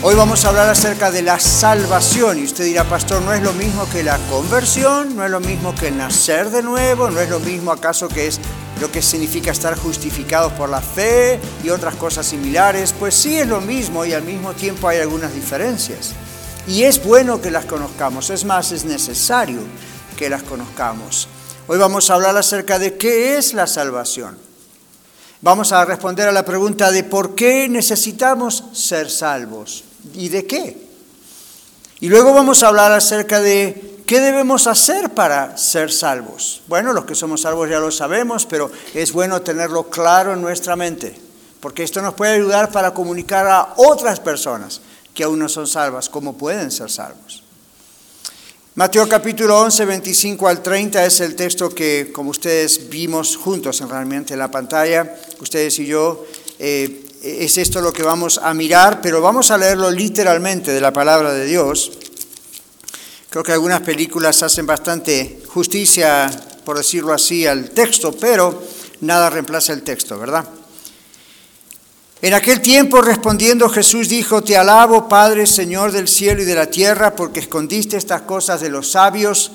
Hoy vamos a hablar acerca de la salvación y usted dirá, pastor, ¿no es lo mismo que la conversión? ¿No es lo mismo que nacer de nuevo? ¿No es lo mismo acaso que es lo que significa estar justificados por la fe y otras cosas similares? Pues sí es lo mismo y al mismo tiempo hay algunas diferencias. Y es bueno que las conozcamos, es más, es necesario que las conozcamos. Hoy vamos a hablar acerca de qué es la salvación. Vamos a responder a la pregunta de por qué necesitamos ser salvos y de qué. Y luego vamos a hablar acerca de qué debemos hacer para ser salvos. Bueno, los que somos salvos ya lo sabemos, pero es bueno tenerlo claro en nuestra mente, porque esto nos puede ayudar para comunicar a otras personas que aún no son salvas, cómo pueden ser salvos. Mateo capítulo 11, 25 al 30 es el texto que, como ustedes vimos juntos en realmente en la pantalla, ustedes y yo, eh, es esto lo que vamos a mirar, pero vamos a leerlo literalmente de la palabra de Dios. Creo que algunas películas hacen bastante justicia, por decirlo así, al texto, pero nada reemplaza el texto, ¿verdad? En aquel tiempo respondiendo Jesús dijo, Te alabo, Padre, Señor del cielo y de la tierra, porque escondiste estas cosas de los sabios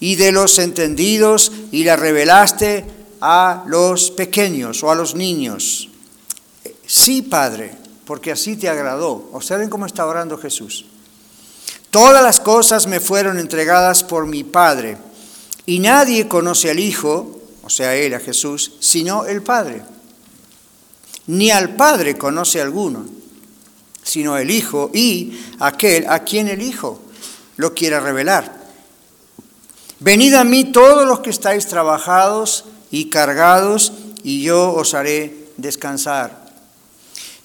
y de los entendidos y las revelaste a los pequeños o a los niños. Sí, Padre, porque así te agradó. Observen cómo está orando Jesús. Todas las cosas me fueron entregadas por mi Padre, y nadie conoce al Hijo, o sea, Él, a Jesús, sino el Padre ni al Padre conoce alguno, sino el Hijo y aquel a quien el Hijo lo quiera revelar. Venid a mí todos los que estáis trabajados y cargados, y yo os haré descansar.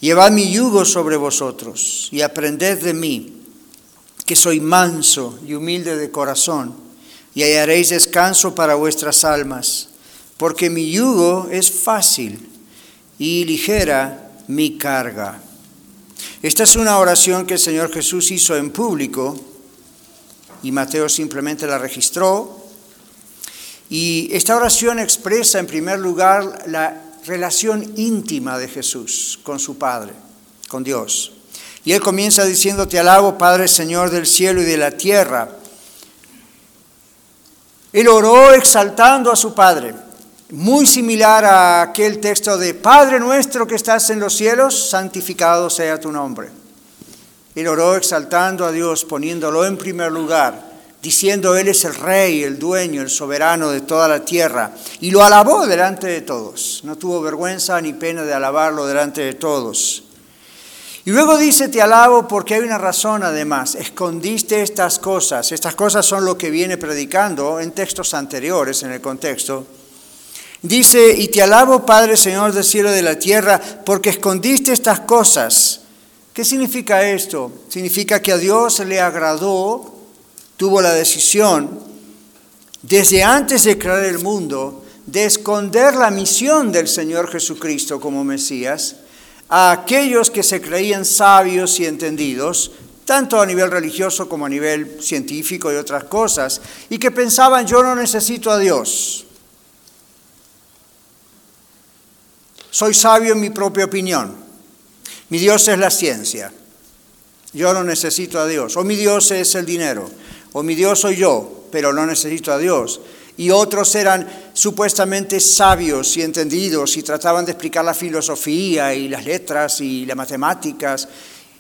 Llevad mi yugo sobre vosotros y aprended de mí, que soy manso y humilde de corazón, y hallaréis descanso para vuestras almas, porque mi yugo es fácil y ligera mi carga. Esta es una oración que el Señor Jesús hizo en público y Mateo simplemente la registró. Y esta oración expresa en primer lugar la relación íntima de Jesús con su Padre, con Dios. Y él comienza diciendo, te alabo Padre Señor del cielo y de la tierra. Él oró exaltando a su Padre muy similar a aquel texto de Padre nuestro que estás en los cielos, santificado sea tu nombre. Él oró exaltando a Dios, poniéndolo en primer lugar, diciendo Él es el rey, el dueño, el soberano de toda la tierra, y lo alabó delante de todos. No tuvo vergüenza ni pena de alabarlo delante de todos. Y luego dice, te alabo porque hay una razón además, escondiste estas cosas. Estas cosas son lo que viene predicando en textos anteriores en el contexto Dice, y te alabo Padre Señor del cielo y de la tierra, porque escondiste estas cosas. ¿Qué significa esto? Significa que a Dios le agradó, tuvo la decisión, desde antes de crear el mundo, de esconder la misión del Señor Jesucristo como Mesías a aquellos que se creían sabios y entendidos, tanto a nivel religioso como a nivel científico y otras cosas, y que pensaban, yo no necesito a Dios. Soy sabio en mi propia opinión. Mi Dios es la ciencia. Yo no necesito a Dios. O mi Dios es el dinero. O mi Dios soy yo, pero no necesito a Dios. Y otros eran supuestamente sabios y entendidos y trataban de explicar la filosofía y las letras y las matemáticas.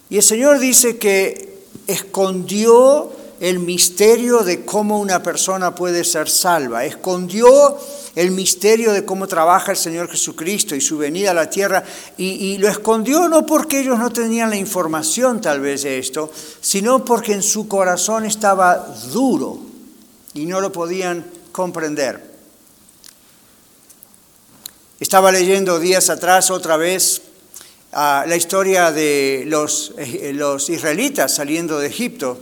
Y el Señor dice que escondió el misterio de cómo una persona puede ser salva. Escondió el misterio de cómo trabaja el Señor Jesucristo y su venida a la tierra, y, lo escondió no porque ellos no tenían la información tal vez de esto, sino porque en su corazón estaba duro y no lo podían comprender. Estaba leyendo días atrás otra vez ah, la historia de eh, los israelitas saliendo de Egipto.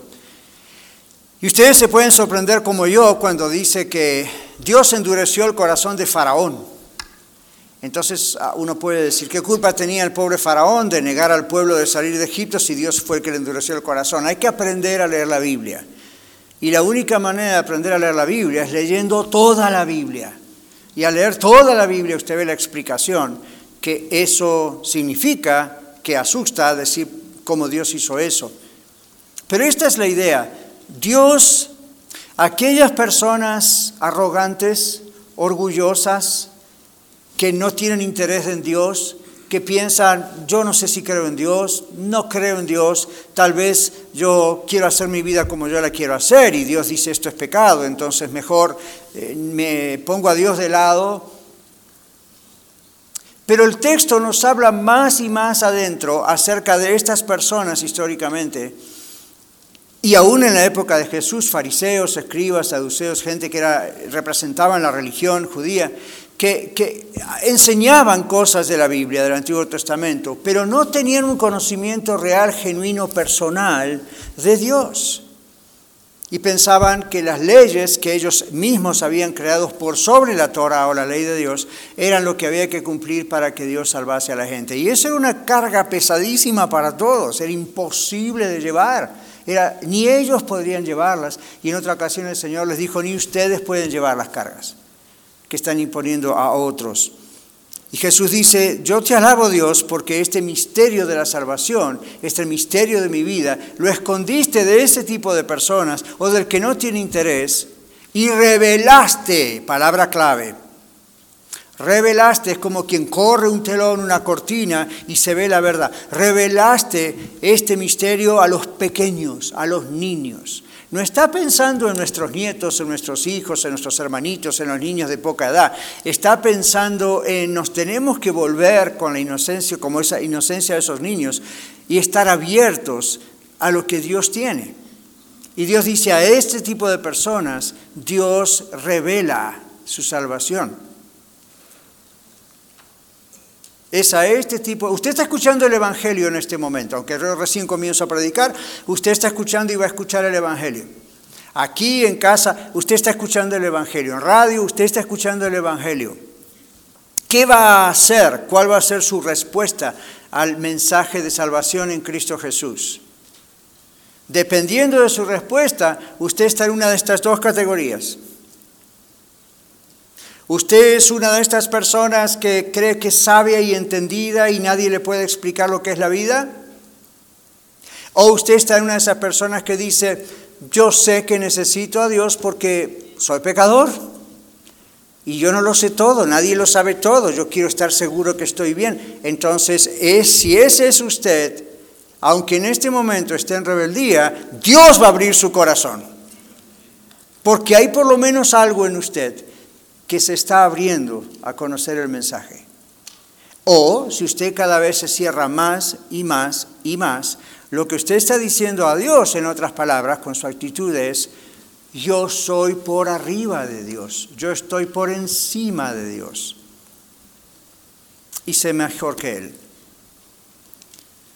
Y ustedes se pueden sorprender como yo cuando dice que Dios endureció el corazón de Faraón. Entonces ah, uno puede decir, ¿qué culpa tenía el pobre Faraón de negar al pueblo de salir de Egipto si Dios fue el que le endureció el corazón? Hay que aprender a leer la Biblia. Y la única manera de aprender a leer la Biblia es leyendo toda la Biblia. Y al leer toda la Biblia usted ve la explicación que eso significa, que asusta decir cómo Dios hizo eso. Pero esta es la idea. Dios, aquellas personas arrogantes, orgullosas, que no tienen interés en Dios, que piensan, yo no sé si creo en Dios, no creo en Dios, tal vez yo quiero hacer mi vida como yo la quiero hacer y Dios dice esto es pecado, entonces mejor eh, me pongo a Dios de lado. Pero el texto nos habla más y más adentro acerca de estas personas históricamente. Y aún en la época de Jesús, fariseos, escribas, saduceos, gente que era, representaban la religión judía, que, enseñaban cosas de la Biblia, del Antiguo Testamento, pero no tenían un conocimiento real, genuino, personal de Dios. Y pensaban que las leyes que ellos mismos habían creado por sobre la Torah o la ley de Dios eran lo que había que cumplir para que Dios salvase a la gente. Y eso era una carga pesadísima para todos, era imposible de llevar. Era, ni ellos podrían llevarlas. Y en otra ocasión el Señor les dijo, ni ustedes pueden llevar las cargas que están imponiendo a otros. Y Jesús dice, yo te alabo Dios porque este misterio de la salvación, este misterio de mi vida, lo escondiste de ese tipo de personas o del que no tiene interés y revelaste, palabra clave, revelaste es como quien corre un telón, una cortina y se ve la verdad, revelaste este misterio a los pequeños, a los niños. No está pensando en nuestros nietos, en nuestros hijos, en nuestros hermanitos, en los niños de poca edad. Está pensando en nos tenemos que volver con la inocencia, como esa inocencia de esos niños, y estar abiertos a lo que Dios tiene. Y Dios dice a este tipo de personas, Dios revela su salvación. Es a este tipo. Usted está escuchando el Evangelio en este momento, aunque yo recién comienzo a predicar, usted está escuchando y va a escuchar el Evangelio. Aquí en casa, usted está escuchando el Evangelio. En radio, usted está escuchando el Evangelio. ¿Qué va a hacer? ¿Cuál va a ser su respuesta al mensaje de salvación en Cristo Jesús? Dependiendo de su respuesta, usted está en una de estas dos categorías. ¿Usted es una de estas personas que cree que es sabia y entendida y nadie le puede explicar lo que es la vida? ¿O usted está en una de esas personas que dice, yo sé que necesito a Dios porque soy pecador y yo no lo sé todo, nadie lo sabe todo, yo quiero estar seguro que estoy bien? Entonces, es, si ese es usted, aunque en este momento esté en rebeldía, Dios va a abrir su corazón. Porque hay por lo menos algo en usted que se está abriendo a conocer el mensaje. O si usted cada vez se cierra más y más y más, lo que usted está diciendo a Dios, en otras palabras, con su actitud es, yo soy por arriba de Dios, yo estoy por encima de Dios y sé mejor que Él.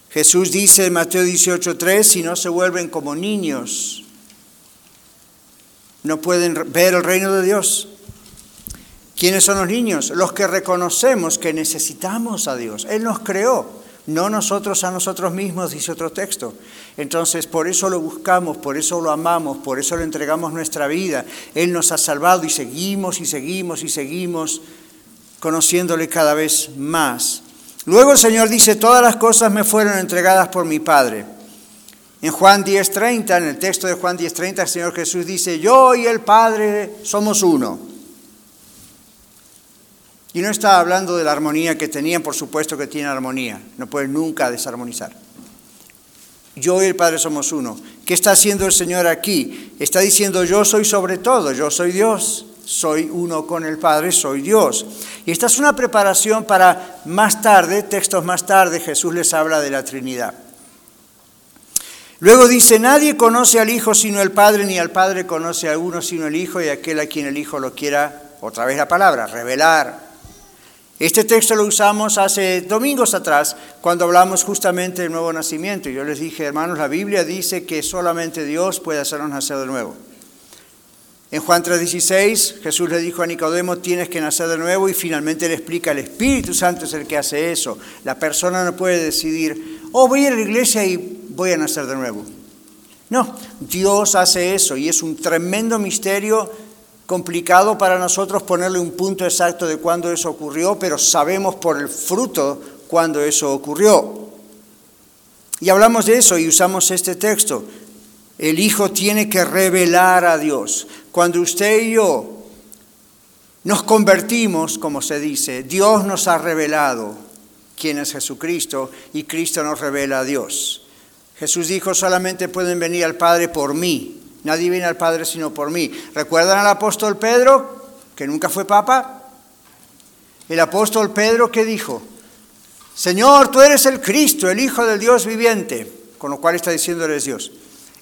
Jesús dice en Mateo 18:3, si no se vuelven como niños, no pueden ver el reino de Dios. ¿Quiénes son los niños? Los que reconocemos que necesitamos a Dios. Él nos creó, no nosotros a nosotros mismos, dice otro texto. Entonces, por eso lo buscamos, por eso lo amamos, por eso le entregamos nuestra vida. Él nos ha salvado y seguimos y seguimos y seguimos conociéndole cada vez más. Luego el Señor dice, todas las cosas me fueron entregadas por mi Padre. En Juan 10:30, en el texto de Juan 10:30, el Señor Jesús dice, yo y el Padre somos uno. Y no está hablando de la armonía que tenían, por supuesto que tienen armonía, no pueden nunca desarmonizar. Yo y el Padre somos uno. ¿Qué está haciendo el Señor aquí? Está diciendo yo soy sobre todo, yo soy Dios, soy uno con el Padre, soy Dios. Y esta es una preparación para más tarde, textos más tarde, Jesús les habla de la Trinidad. Luego dice, nadie conoce al Hijo sino el Padre, ni al Padre conoce a uno sino el Hijo y aquel a quien el Hijo lo quiera, otra vez la palabra, revelar. Este texto lo usamos hace domingos atrás cuando hablamos justamente del nuevo nacimiento. Yo les dije, hermanos, la Biblia dice que solamente Dios puede hacernos nacer de nuevo. En Juan 3:16 Jesús le dijo a Nicodemo, tienes que nacer de nuevo y finalmente le explica, el Espíritu Santo es el que hace eso. La persona no puede decidir, oh, voy a la iglesia y voy a nacer de nuevo. No, Dios hace eso y es un tremendo misterio complicado para nosotros ponerle un punto exacto de cuándo eso ocurrió, pero sabemos por el fruto cuándo eso ocurrió. Y hablamos de eso y usamos este texto. El Hijo tiene que revelar a Dios. Cuando usted y yo nos convertimos, como se dice, Dios nos ha revelado quién es Jesucristo y Cristo nos revela a Dios. Jesús dijo, solamente pueden venir al Padre por mí. Nadie viene al Padre sino por mí. ¿Recuerdan al apóstol Pedro, que nunca fue papa? El apóstol Pedro, ¿qué dijo? Señor, tú eres el Cristo, el Hijo del Dios viviente, con lo cual está diciendo eres Dios.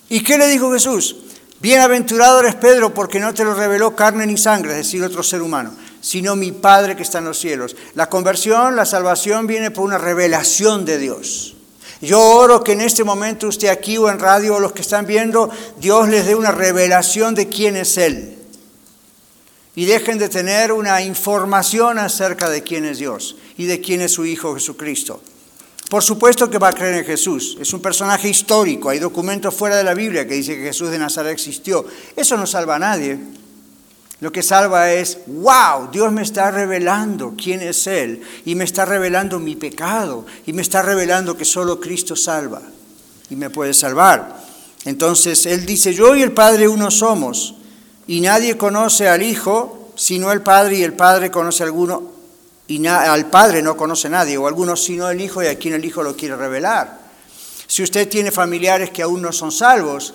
¿Y qué le dijo Jesús? Bienaventurado eres Pedro, porque no te lo reveló carne ni sangre, es decir, otro ser humano, sino mi Padre que está en los cielos. La conversión, la salvación viene por una revelación de Dios. Yo oro que en este momento usted aquí o en radio o los que están viendo, Dios les dé una revelación de quién es Él. Y dejen de tener una información acerca de quién es Dios y de quién es su Hijo Jesucristo. Por supuesto que va a creer en Jesús. Es un personaje histórico. Hay documentos fuera de la Biblia que dice que Jesús de Nazaret existió. Eso no salva a nadie. Lo que salva es, wow, Dios me está revelando quién es Él y me está revelando mi pecado y me está revelando que solo Cristo salva y me puede salvar. Entonces Él dice, yo y el Padre uno somos y nadie conoce al Hijo sino el Padre y el Padre conoce a alguno y al Padre no conoce nadie o alguno sino el Hijo y a quien el Hijo lo quiere revelar. Si usted tiene familiares que aún no son salvos,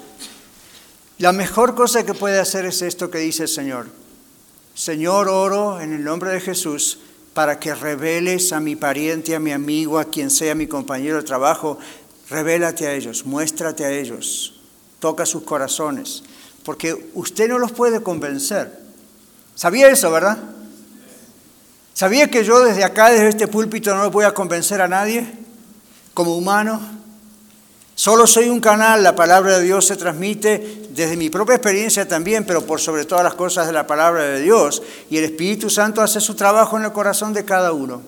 la mejor cosa que puede hacer es esto que dice el Señor. Señor, oro en el nombre de Jesús para que reveles a mi pariente, a mi amigo, a quien sea mi compañero de trabajo, revélate a ellos, muéstrate a ellos, toca sus corazones, porque usted no los puede convencer. ¿Sabía eso, verdad? ¿Sabía que yo desde acá, desde este púlpito, no voy a convencer a nadie como humano? Solo soy un canal, la palabra de Dios se transmite desde mi propia experiencia también, pero por sobre todas las cosas de la palabra de Dios. Y el Espíritu Santo hace su trabajo en el corazón de cada uno.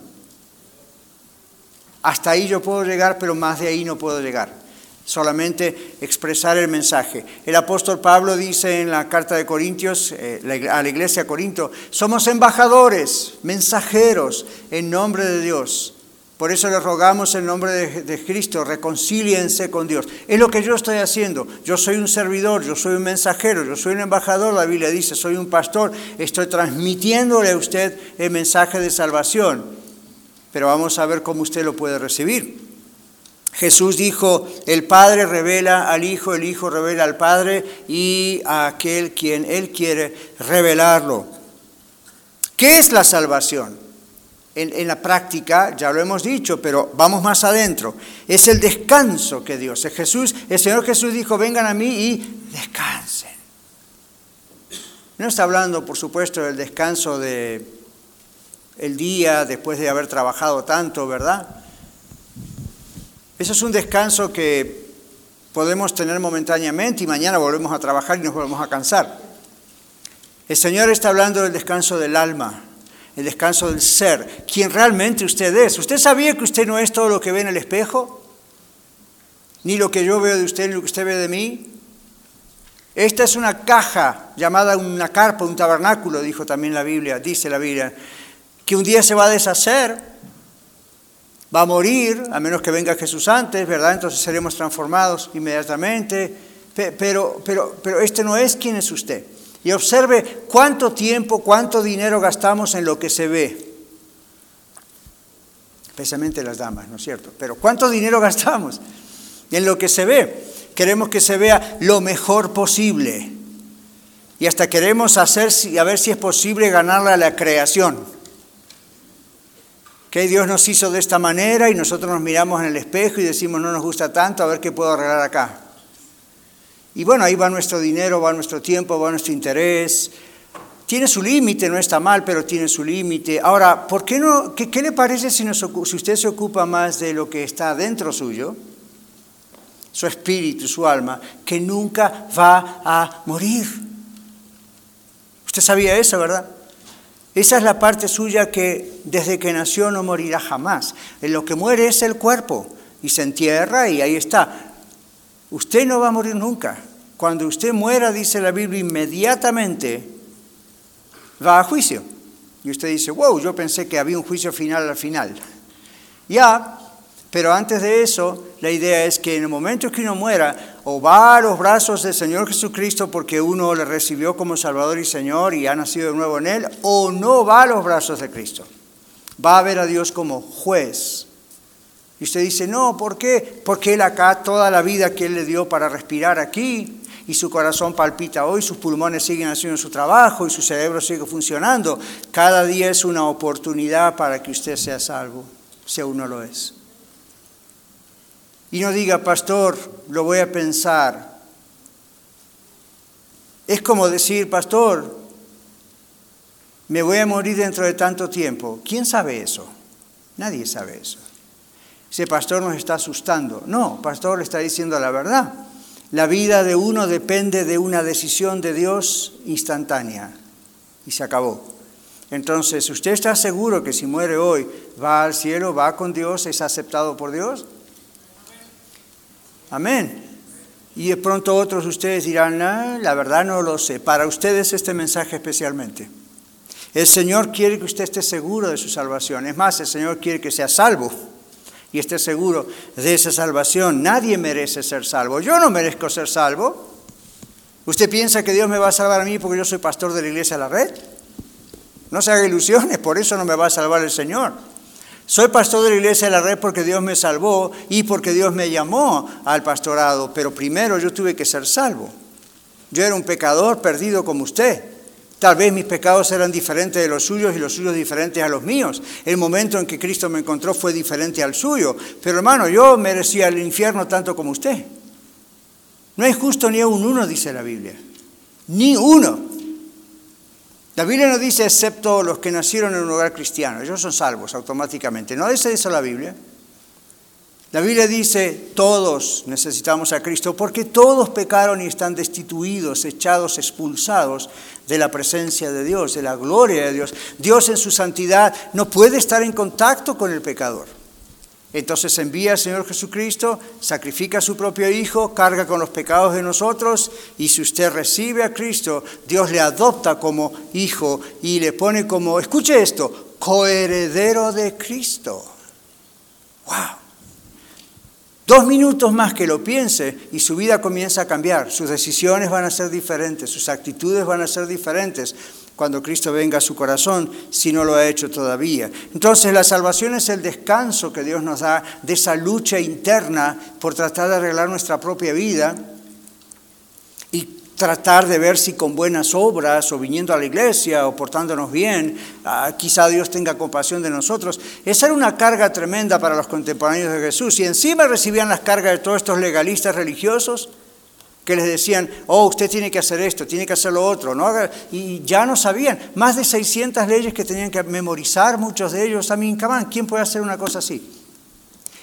Hasta ahí yo puedo llegar, pero más de ahí no puedo llegar. Solamente expresar el mensaje. El apóstol Pablo dice en la carta de Corintios, eh, a la iglesia de Corinto, somos embajadores, mensajeros en nombre de Dios por eso le rogamos en nombre de, Cristo, reconcíliense con Dios. Es lo que yo estoy haciendo. Yo soy un servidor, yo soy un mensajero, yo soy un embajador, la Biblia dice, soy un pastor, estoy transmitiéndole a usted el mensaje de salvación. Pero vamos a ver cómo usted lo puede recibir. Jesús dijo, el Padre revela al Hijo, el Hijo revela al Padre y a aquel quien Él quiere revelarlo. ¿Qué es la salvación? En, la práctica, ya lo hemos dicho, pero vamos más adentro. Es el descanso que Dios, es Jesús, el Señor Jesús dijo, vengan a mí y descansen. No está hablando, por supuesto, del descanso de día después de haber trabajado tanto, ¿verdad? Eso es un descanso que podemos tener momentáneamente y mañana volvemos a trabajar y nos volvemos a cansar. El Señor está hablando del descanso del alma, el descanso del ser, quien realmente usted es. ¿Usted sabía que usted no es todo lo que ve en el espejo? Ni lo que yo veo de usted, ni lo que usted ve de mí. Esta es una caja llamada una carpa, un tabernáculo, dijo también la Biblia, dice la Biblia, que un día se va a deshacer, va a morir, a menos que venga Jesús antes, ¿verdad? Entonces seremos transformados inmediatamente. Pero, pero, pero este no es quien es usted. Y observe cuánto tiempo, cuánto dinero gastamos en lo que se ve. Especialmente las damas, ¿no es cierto? Pero cuánto dinero gastamos en lo que se ve. Queremos que se vea lo mejor posible. Y hasta queremos hacer, a ver si es posible ganarle a la creación. Que Dios nos hizo de esta manera y nosotros nos miramos en el espejo y decimos no nos gusta tanto, a ver qué puedo arreglar acá. Y bueno, ahí va nuestro dinero, va nuestro tiempo, va nuestro interés. Tiene su límite, no está mal, pero tiene su límite. Ahora, ¿por qué no? Qué, le parece si, si usted se ocupa más de lo que está dentro suyo? Su espíritu, su alma, que nunca va a morir. Usted sabía eso, ¿verdad? Esa es la parte suya que desde que nació no morirá jamás. En lo que muere es el cuerpo y se entierra y ahí está. Usted no va a morir nunca. Cuando usted muera, dice la Biblia, inmediatamente va a juicio. Y usted dice, wow, yo pensé que había un juicio final al final. Ya, pero antes de eso, la idea es que en el momento que uno muera, o va a los brazos del Señor Jesucristo porque uno le recibió como Salvador y Señor y ha nacido de nuevo en Él, o no va a los brazos de Cristo. Va a ver a Dios como juez. Y usted dice, no, ¿por qué? Porque Él acá, toda la vida que Él le dio para respirar aquí, y su corazón palpita hoy, sus pulmones siguen haciendo su trabajo y su cerebro sigue funcionando. Cada día es una oportunidad para que usted sea salvo, si aún no lo es. Y no diga, pastor, lo voy a pensar. Es como decir, pastor, me voy a morir dentro de tanto tiempo. ¿Quién sabe eso? Nadie sabe eso. Ese pastor nos está asustando. No, pastor le está diciendo la verdad. La vida de uno depende de una decisión de Dios instantánea. Y se acabó. Entonces, ¿usted está seguro que si muere hoy va al cielo, va con Dios, es aceptado por Dios? Amén. Y de pronto otros ustedes dirán, la verdad no lo sé. Para ustedes este mensaje especialmente. El Señor quiere que usted esté seguro de su salvación. Es más, el Señor quiere que sea salvo y esté seguro de esa salvación. Nadie merece ser salvo. Yo no merezco ser salvo. ¿Usted piensa que Dios me va a salvar a mí porque yo soy pastor de la iglesia de la red? No se haga ilusiones, por eso no me va a salvar el Señor. Soy pastor de la iglesia de la red porque Dios me salvó y porque Dios me llamó al pastorado, pero primero yo tuve que ser salvo. Yo era un pecador perdido como usted. Tal vez mis pecados eran diferentes de los suyos y los suyos diferentes a los míos. El momento en que Cristo me encontró fue diferente al suyo. Pero hermano, yo merecía el infierno tanto como usted. No es justo ni un uno, dice la Biblia. Ni uno. La Biblia no dice excepto los que nacieron en un hogar cristiano, ellos son salvos automáticamente. No dice eso la Biblia. La Biblia dice todos necesitamos a Cristo porque todos pecaron y están destituidos, echados, expulsados de la presencia de Dios, de la gloria de Dios. Dios en su santidad no puede estar en contacto con el pecador. Entonces envía al Señor Jesucristo, sacrifica a su propio Hijo, carga con los pecados de nosotros y si usted recibe a Cristo, Dios le adopta como hijo y le pone como, escuche esto, coheredero de Cristo. ¡Wow! Dos minutos más que lo piense y su vida comienza a cambiar, sus decisiones van a ser diferentes, sus actitudes van a ser diferentes, cuando Cristo venga a su corazón, si no lo ha hecho todavía. Entonces la salvación es el descanso que Dios nos da de esa lucha interna por tratar de arreglar nuestra propia vida y tratar de ver si con buenas obras o viniendo a la iglesia o portándonos bien, ah, quizá Dios tenga compasión de nosotros. Esa era una carga tremenda para los contemporáneos de Jesús. Y encima recibían las cargas de todos estos legalistas religiosos, que les decían, oh, usted tiene que hacer esto, tiene que hacer lo otro, ¿no? y ya no sabían, más de 600 leyes que tenían que memorizar, muchos de ellos, a mí, ¿quién puede hacer una cosa así?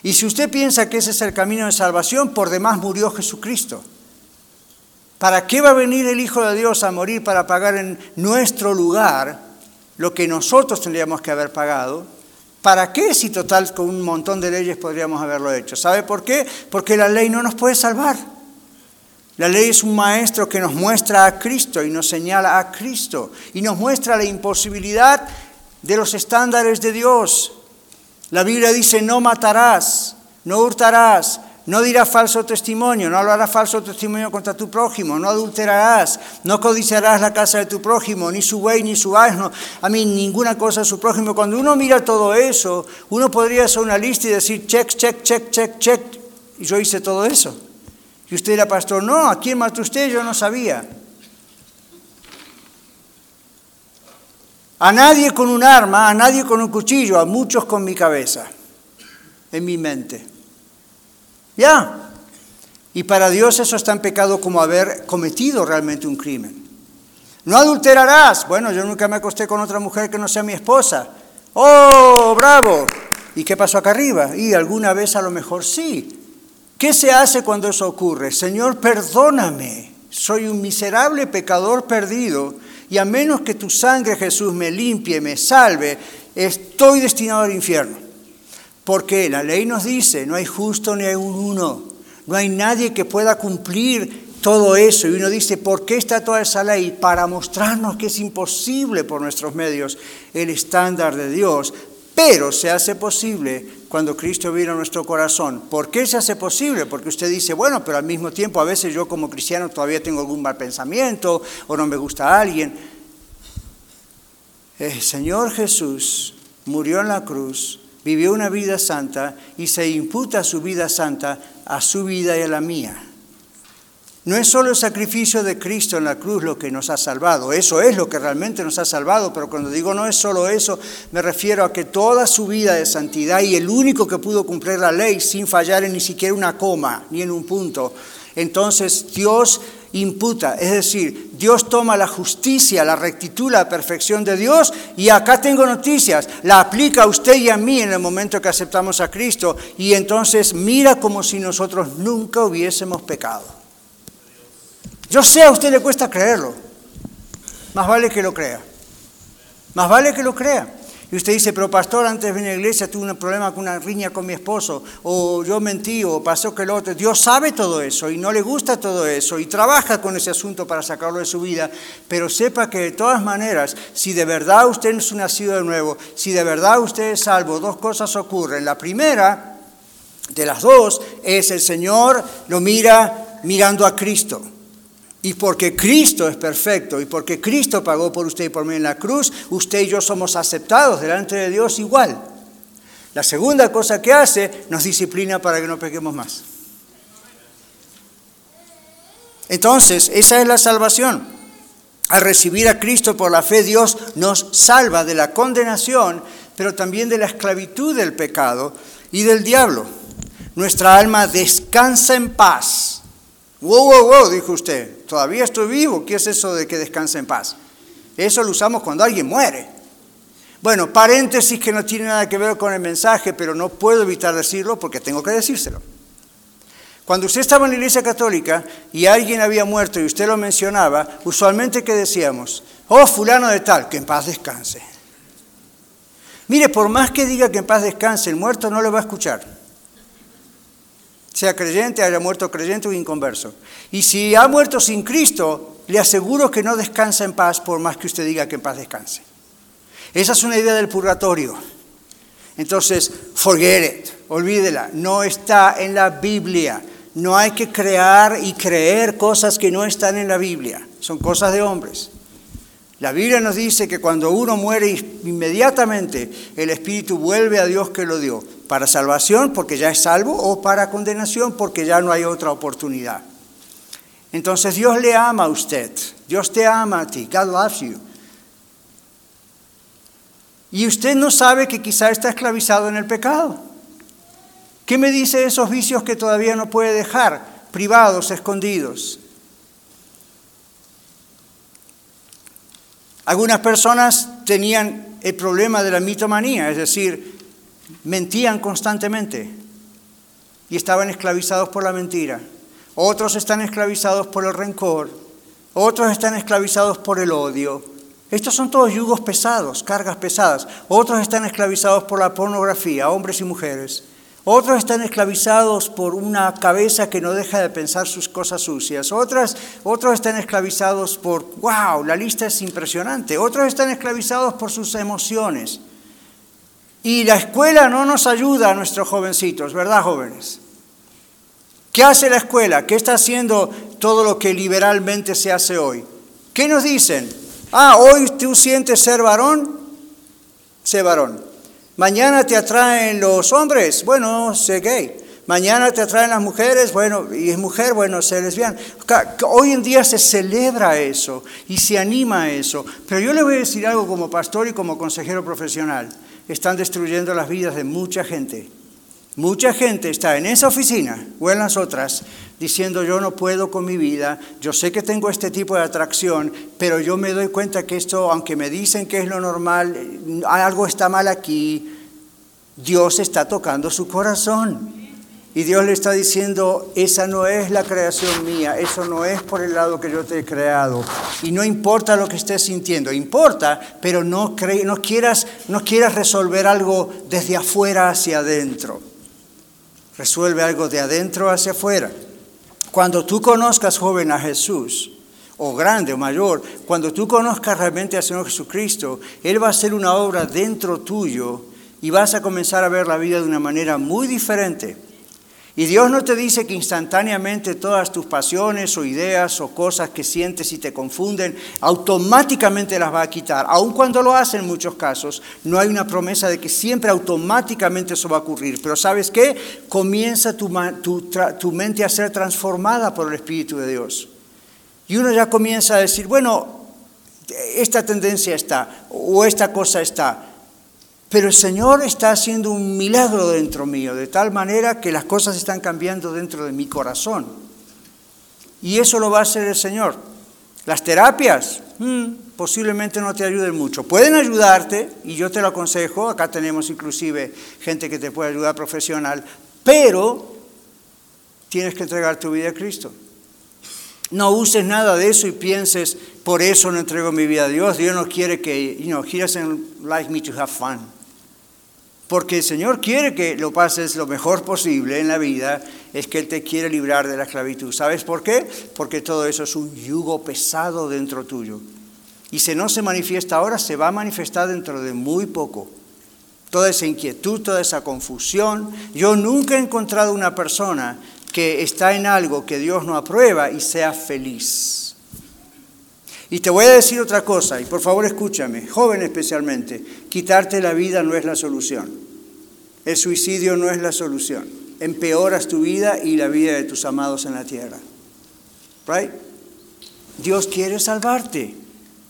Y si usted piensa que ese es el camino de salvación, por demás murió Jesucristo. ¿Para qué va a venir el Hijo de Dios a morir para pagar en nuestro lugar lo que nosotros tendríamos que haber pagado? ¿Para qué si total con un montón de leyes podríamos haberlo hecho? ¿Sabe por qué? Porque la ley no nos puede salvar. La ley es un maestro que nos muestra a Cristo y nos señala a Cristo y nos muestra la imposibilidad de los estándares de Dios. La Biblia dice, no matarás, no hurtarás, no dirás falso testimonio, no hablarás falso testimonio contra tu prójimo, no adulterarás, no codiciarás la casa de tu prójimo, ni su buey, ni su asno, a mí ninguna cosa de su prójimo. Cuando uno mira todo eso, uno podría hacer una lista y decir, check, check, check, check, check, y yo hice todo eso. Y usted era pastor, no, ¿a quién mató usted? Yo no sabía. A nadie con un arma, a nadie con un cuchillo, a muchos con mi cabeza, en mi mente. Ya. Y para Dios eso es tan pecado como haber cometido realmente un crimen. No adulterarás. Bueno, yo nunca me acosté con otra mujer que no sea mi esposa. Oh, bravo. ¿Y qué pasó acá arriba? Y alguna vez a lo mejor sí. ¿Qué se hace cuando eso ocurre? Señor, perdóname. Soy un miserable pecador perdido Y a menos que tu sangre, Jesús, me limpie, me salve, estoy destinado al infierno. Porque la ley nos dice, no hay justo ni hay un uno, no hay nadie que pueda cumplir todo eso. Y uno dice, ¿por qué está toda esa ley? Para mostrarnos que es imposible por nuestros medios el estándar de Dios, pero se hace posible cuando Cristo vino a nuestro corazón. ¿Por qué se hace posible? Porque usted dice, bueno, pero al mismo tiempo a veces yo como cristiano todavía tengo algún mal pensamiento o no me gusta a alguien. El Señor Jesús murió en la cruz vivió una vida santa y se imputa su vida santa a su vida y a la mía. No es solo el sacrificio de Cristo en la cruz lo que nos ha salvado, eso es lo que realmente nos ha salvado, pero cuando digo no es solo eso, me refiero a que toda su vida de santidad y el único que pudo cumplir la ley sin fallar en ni siquiera una coma ni en un punto, entonces Dios imputa, es decir, Dios toma la justicia, la rectitud, la perfección de Dios y acá tengo noticias, la aplica a usted y a mí en el momento que aceptamos a Cristo y entonces mira como si nosotros nunca hubiésemos pecado. Yo sé, a usted le cuesta creerlo, más vale que lo crea, más vale que lo crea. Y usted dice, pero pastor, antes de venir a la iglesia tuve un problema con una riña con mi esposo, o yo mentí, o pasó que el otro. Dios sabe todo eso y no le gusta todo eso y trabaja con ese asunto para sacarlo de su vida, pero sepa que de todas maneras, si de verdad usted es un nacido de nuevo, si de verdad usted es salvo, dos cosas ocurren. La primera de las dos es el Señor lo mira mirando a Cristo. Y porque Cristo es perfecto y porque Cristo pagó por usted y por mí en la cruz, usted y yo somos aceptados delante de Dios igual. La segunda cosa que hace, nos disciplina para que no pequemos más. Entonces, esa es la salvación. Al recibir a Cristo por la fe, Dios nos salva de la condenación, pero también de la esclavitud del pecado y del diablo. Nuestra alma descansa en paz Wow, wow, wow, dijo usted, todavía estoy vivo, ¿qué es eso de que descanse en paz? Eso lo usamos cuando alguien muere. Bueno, paréntesis que no tiene nada que ver con el mensaje, pero no puedo evitar decirlo porque tengo que decírselo. Cuando usted estaba en la iglesia católica y alguien había muerto y usted lo mencionaba, usualmente que decíamos, oh fulano de tal, que en paz descanse. Mire, por más que diga que en paz descanse, el muerto no lo va a escuchar sea creyente, haya muerto creyente o inconverso. Y si ha muerto sin Cristo, le aseguro que no descansa en paz por más que usted diga que en paz descanse. Esa es una idea del purgatorio. Entonces, forget it, olvídela, no está en la Biblia. No hay que crear y creer cosas que no están en la Biblia, son cosas de hombres. La Biblia nos dice que cuando uno muere inmediatamente el Espíritu vuelve a Dios que lo dio, para salvación porque ya es salvo o para condenación porque ya no hay otra oportunidad. Entonces Dios le ama a usted, Dios te ama a ti, God loves you. Y usted no sabe que quizá está esclavizado en el pecado. ¿Qué me dice esos vicios que todavía no puede dejar, privados, escondidos? Algunas personas tenían el problema de la mitomanía, es decir, mentían constantemente y estaban esclavizados por la mentira. Otros están esclavizados por el rencor, otros están esclavizados por el odio. Estos son todos yugos pesados, cargas pesadas. Otros están esclavizados por la pornografía, hombres y mujeres. Otros están esclavizados por una cabeza que no deja de pensar sus cosas sucias. Otras, otros están esclavizados por, wow, la lista es impresionante. Otros están esclavizados por sus emociones. Y la escuela no nos ayuda a nuestros jovencitos, ¿verdad, jóvenes? ¿Qué hace la escuela? ¿Qué está haciendo todo lo que liberalmente se hace hoy? ¿Qué nos dicen? Ah, hoy tú sientes ser varón, sé varón. Mañana te atraen los hombres, bueno, sé gay. Mañana te atraen las mujeres, bueno, y es mujer, bueno, sé lesbiana. Hoy en día se celebra eso y se anima a eso. Pero yo le voy a decir algo como pastor y como consejero profesional. Están destruyendo las vidas de mucha gente. Mucha gente está en esa oficina o en las otras diciendo yo no puedo con mi vida, yo sé que tengo este tipo de atracción, pero yo me doy cuenta que esto, aunque me dicen que es lo normal, algo está mal aquí, Dios está tocando su corazón. Y Dios le está diciendo, esa no es la creación mía, eso no es por el lado que yo te he creado. Y no importa lo que estés sintiendo, importa, pero no, no, quieras, no quieras resolver algo desde afuera hacia adentro. Resuelve algo de adentro hacia afuera. Cuando tú conozcas, joven, a Jesús, o grande o mayor, cuando tú conozcas realmente al Señor Jesucristo, Él va a hacer una obra dentro tuyo y vas a comenzar a ver la vida de una manera muy diferente. Y Dios no te dice que instantáneamente todas tus pasiones o ideas o cosas que sientes y te confunden, automáticamente las va a quitar. Aun cuando lo hace en muchos casos, no hay una promesa de que siempre automáticamente eso va a ocurrir. Pero ¿sabes qué? Comienza tu, tu mente a ser transformada por el Espíritu de Dios. Y uno ya comienza a decir, bueno, esta tendencia está, o esta cosa está. Pero el Señor está haciendo un milagro dentro mío, de tal manera que las cosas están cambiando dentro de mi corazón. Y eso lo va a hacer el Señor. Las terapias hmm, posiblemente no te ayuden mucho. Pueden ayudarte, y yo te lo aconsejo, acá tenemos inclusive gente que te puede ayudar profesional, pero tienes que entregar tu vida a Cristo. No uses nada de eso y pienses, por eso no entrego mi vida a Dios. Dios no quiere que, you know, He doesn't like me to have fun. Porque el Señor quiere que lo pases lo mejor posible en la vida, es que Él te quiere librar de la esclavitud. ¿Sabes por qué? Porque todo eso es un yugo pesado dentro tuyo. Y si no se manifiesta ahora, se va a manifestar dentro de muy poco. Toda esa inquietud, toda esa confusión. Yo nunca he encontrado una persona que está en algo que Dios no aprueba y sea feliz. Y te voy a decir otra cosa, y por favor escúchame, joven especialmente, quitarte la vida no es la solución. El suicidio no es la solución. Empeoras tu vida y la vida de tus amados en la tierra. Right? Dios quiere salvarte.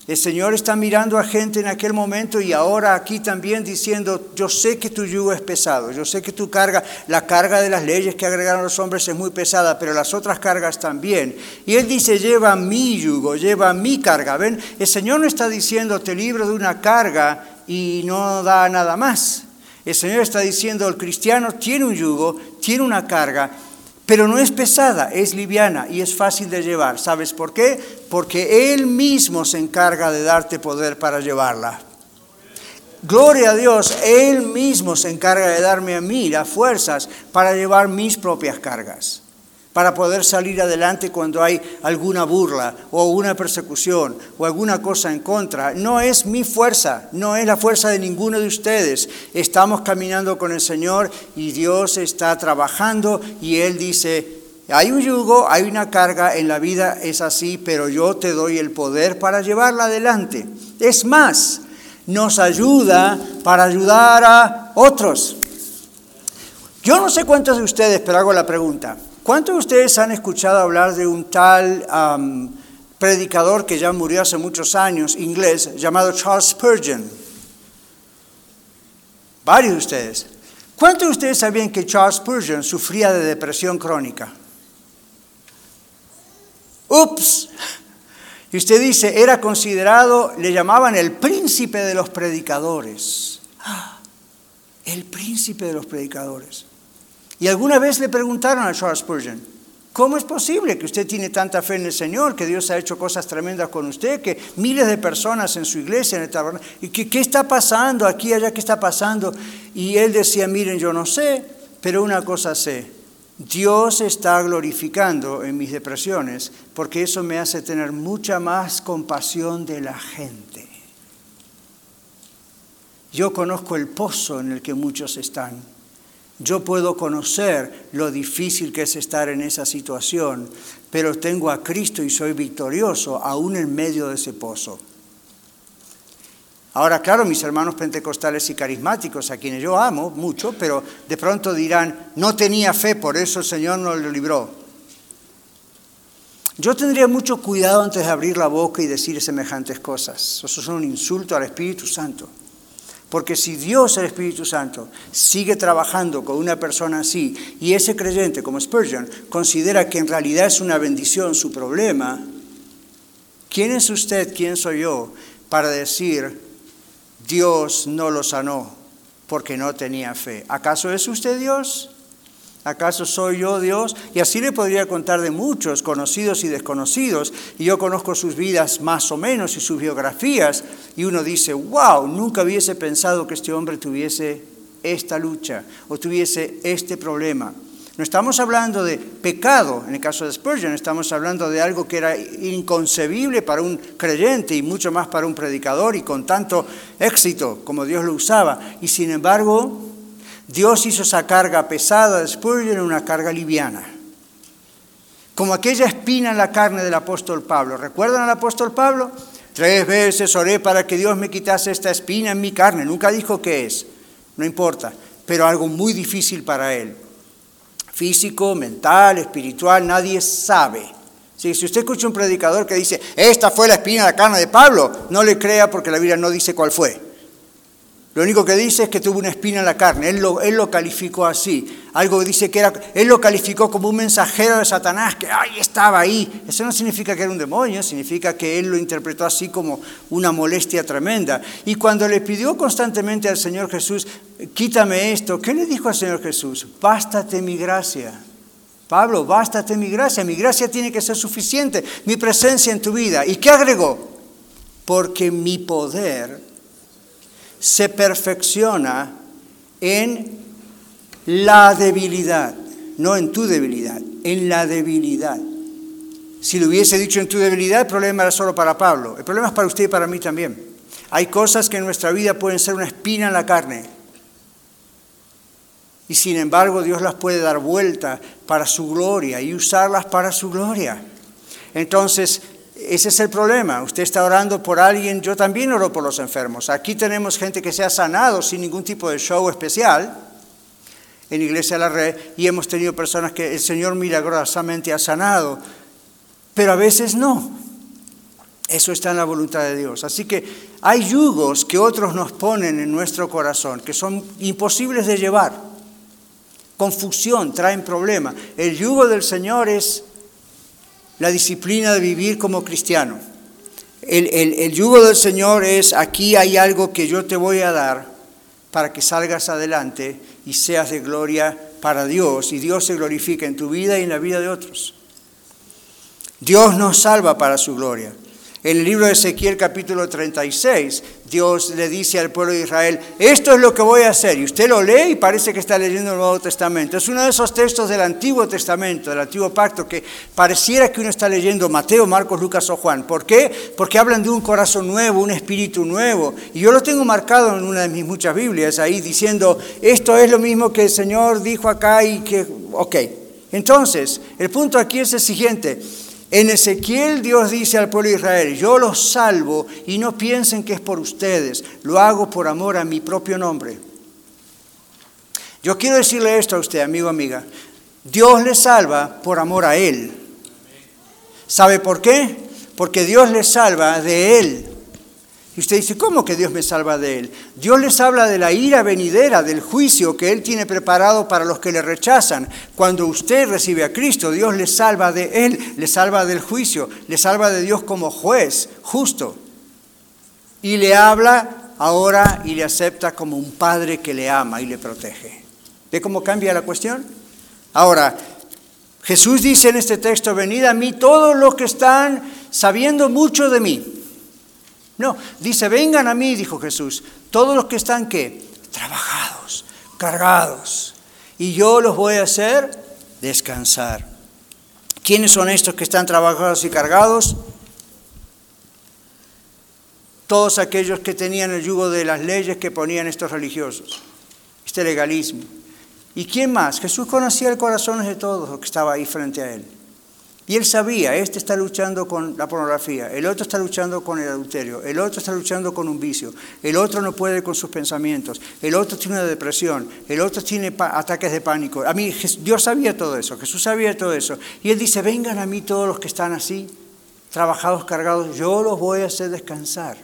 El Señor está mirando a gente en aquel momento y ahora aquí también diciendo, yo sé que tu yugo es pesado, yo sé que tu carga, la carga de las leyes que agregaron los hombres es muy pesada, pero las otras cargas también. Y Él dice, lleva mi yugo, lleva mi carga. ¿Ven? El Señor no está diciendo, te libro de una carga y no da nada más. El Señor está diciendo, el cristiano tiene un yugo, tiene una carga pero no es pesada, es liviana y es fácil de llevar. ¿Sabes por qué? Porque Él mismo se encarga de darte poder para llevarla. Gloria a Dios, Él mismo se encarga de darme a mí las fuerzas para llevar mis propias cargas para poder salir adelante cuando hay alguna burla o una persecución o alguna cosa en contra. No es mi fuerza, no es la fuerza de ninguno de ustedes. Estamos caminando con el Señor y Dios está trabajando y Él dice, hay un yugo, hay una carga, en la vida es así, pero yo te doy el poder para llevarla adelante. Es más, nos ayuda para ayudar a otros. Yo no sé cuántos de ustedes, pero hago la pregunta. ¿Cuántos de ustedes han escuchado hablar de un tal predicador que ya murió hace muchos años, inglés, llamado Charles Spurgeon? Varios de ustedes. ¿Cuántos de ustedes sabían que Charles Spurgeon sufría de depresión crónica? Ups. Y usted dice, era considerado, le llamaban el príncipe de los predicadores. ¡Ah! El príncipe de los predicadores. Y alguna vez le preguntaron a Charles Spurgeon, ¿cómo es posible que usted tiene tanta fe en el Señor, que Dios ha hecho cosas tremendas con usted, que miles de personas en su iglesia, en el tabernáculo, y qué está pasando aquí, allá, qué está pasando? Y él decía, miren, yo no sé, pero una cosa sé, Dios está glorificando en mis depresiones, porque eso me hace tener mucha más compasión de la gente. Yo conozco el pozo en el que muchos están yo puedo conocer lo difícil que es estar en esa situación, pero tengo a Cristo y soy victorioso aún en medio de ese pozo. Ahora, claro, mis hermanos pentecostales y carismáticos, a quienes yo amo mucho, pero de pronto dirán, no tenía fe, por eso el Señor no lo libró. Yo tendría mucho cuidado antes de abrir la boca y decir semejantes cosas. Eso es un insulto al Espíritu Santo. Porque si Dios, el Espíritu Santo, sigue trabajando con una persona así y ese creyente, como Spurgeon, considera que en realidad es una bendición su problema, ¿quién es usted, quién soy yo para decir Dios no lo sanó porque no tenía fe? ¿Acaso es usted Dios? ¿Acaso soy yo Dios? Y así le podría contar de muchos, conocidos y desconocidos. Y yo conozco sus vidas más o menos y sus biografías. Y uno dice, wow, nunca hubiese pensado que este hombre tuviese esta lucha o tuviese este problema. No estamos hablando de pecado, en el caso de Spurgeon, estamos hablando de algo que era inconcebible para un creyente y mucho más para un predicador y con tanto éxito como Dios lo usaba. Y sin embargo, Dios hizo esa carga pesada de una carga liviana. Como aquella espina en la carne del apóstol Pablo. ¿Recuerdan al apóstol Pablo? Tres veces oré para que Dios me quitase esta espina en mi carne. Nunca dijo qué es, no importa, pero algo muy difícil para él. Físico, mental, espiritual, nadie sabe. Si usted escucha un predicador que dice, esta fue la espina en la carne de Pablo, no le crea porque la Biblia no dice cuál fue. Lo único que dice es que tuvo una espina en la carne. Él lo, él lo calificó así. Algo dice que era, él lo calificó como un mensajero de Satanás, que ahí estaba ahí. Eso no significa que era un demonio, significa que él lo interpretó así como una molestia tremenda. Y cuando le pidió constantemente al Señor Jesús, quítame esto, ¿qué le dijo al Señor Jesús? Bástate mi gracia. Pablo, bástate mi gracia. Mi gracia tiene que ser suficiente. Mi presencia en tu vida. ¿Y qué agregó? Porque mi poder se perfecciona en la debilidad, no en tu debilidad, en la debilidad. Si lo hubiese dicho en tu debilidad, el problema era solo para Pablo. El problema es para usted y para mí también. Hay cosas que en nuestra vida pueden ser una espina en la carne. Y sin embargo Dios las puede dar vuelta para su gloria y usarlas para su gloria. Entonces, ese es el problema. Usted está orando por alguien, yo también oro por los enfermos. Aquí tenemos gente que se ha sanado sin ningún tipo de show especial en Iglesia de la Red y hemos tenido personas que el Señor milagrosamente ha sanado, pero a veces no. Eso está en la voluntad de Dios. Así que hay yugos que otros nos ponen en nuestro corazón que son imposibles de llevar. Confusión, traen problema. El yugo del Señor es la disciplina de vivir como cristiano. El, yugo del Señor es, aquí hay algo que yo te voy a dar para que salgas adelante y seas de gloria para Dios y Dios se glorifica en tu vida y en la vida de otros. Dios nos salva para su gloria. En el libro de Ezequiel capítulo 36, Dios le dice al pueblo de Israel, esto es lo que voy a hacer. Y usted lo lee y parece que está leyendo el Nuevo Testamento. Es uno de esos textos del Antiguo Testamento, del Antiguo Pacto, que pareciera que uno está leyendo Mateo, Marcos, Lucas o Juan. ¿Por qué? Porque hablan de un corazón nuevo, un espíritu nuevo. Y yo lo tengo marcado en una de mis muchas Biblias ahí diciendo, esto es lo mismo que el Señor dijo acá y que, ok. Entonces, el punto aquí es el siguiente. En Ezequiel Dios dice al pueblo de Israel, yo los salvo y no piensen que es por ustedes, lo hago por amor a mi propio nombre. Yo quiero decirle esto a usted, amigo, amiga. Dios le salva por amor a Él. ¿Sabe por qué? Porque Dios le salva de Él. Y usted dice, ¿cómo que Dios me salva de él? Dios les habla de la ira venidera, del juicio que Él tiene preparado para los que le rechazan. Cuando usted recibe a Cristo, Dios le salva de Él, le salva del juicio, le salva de Dios como juez justo. Y le habla ahora y le acepta como un padre que le ama y le protege. ¿Ve cómo cambia la cuestión? Ahora, Jesús dice en este texto, venid a mí todos los que están sabiendo mucho de mí no, dice, vengan a mí, dijo Jesús, todos los que están qué? Trabajados, cargados, y yo los voy a hacer descansar. ¿Quiénes son estos que están trabajados y cargados? Todos aquellos que tenían el yugo de las leyes que ponían estos religiosos, este legalismo. ¿Y quién más? Jesús conocía el corazón de todos los que estaba ahí frente a él. Y él sabía, este está luchando con la pornografía, el otro está luchando con el adulterio, el otro está luchando con un vicio, el otro no puede con sus pensamientos, el otro tiene una depresión, el otro tiene ataques de pánico. A mí Dios sabía todo eso, Jesús sabía todo eso. Y él dice, vengan a mí todos los que están así, trabajados, cargados, yo los voy a hacer descansar.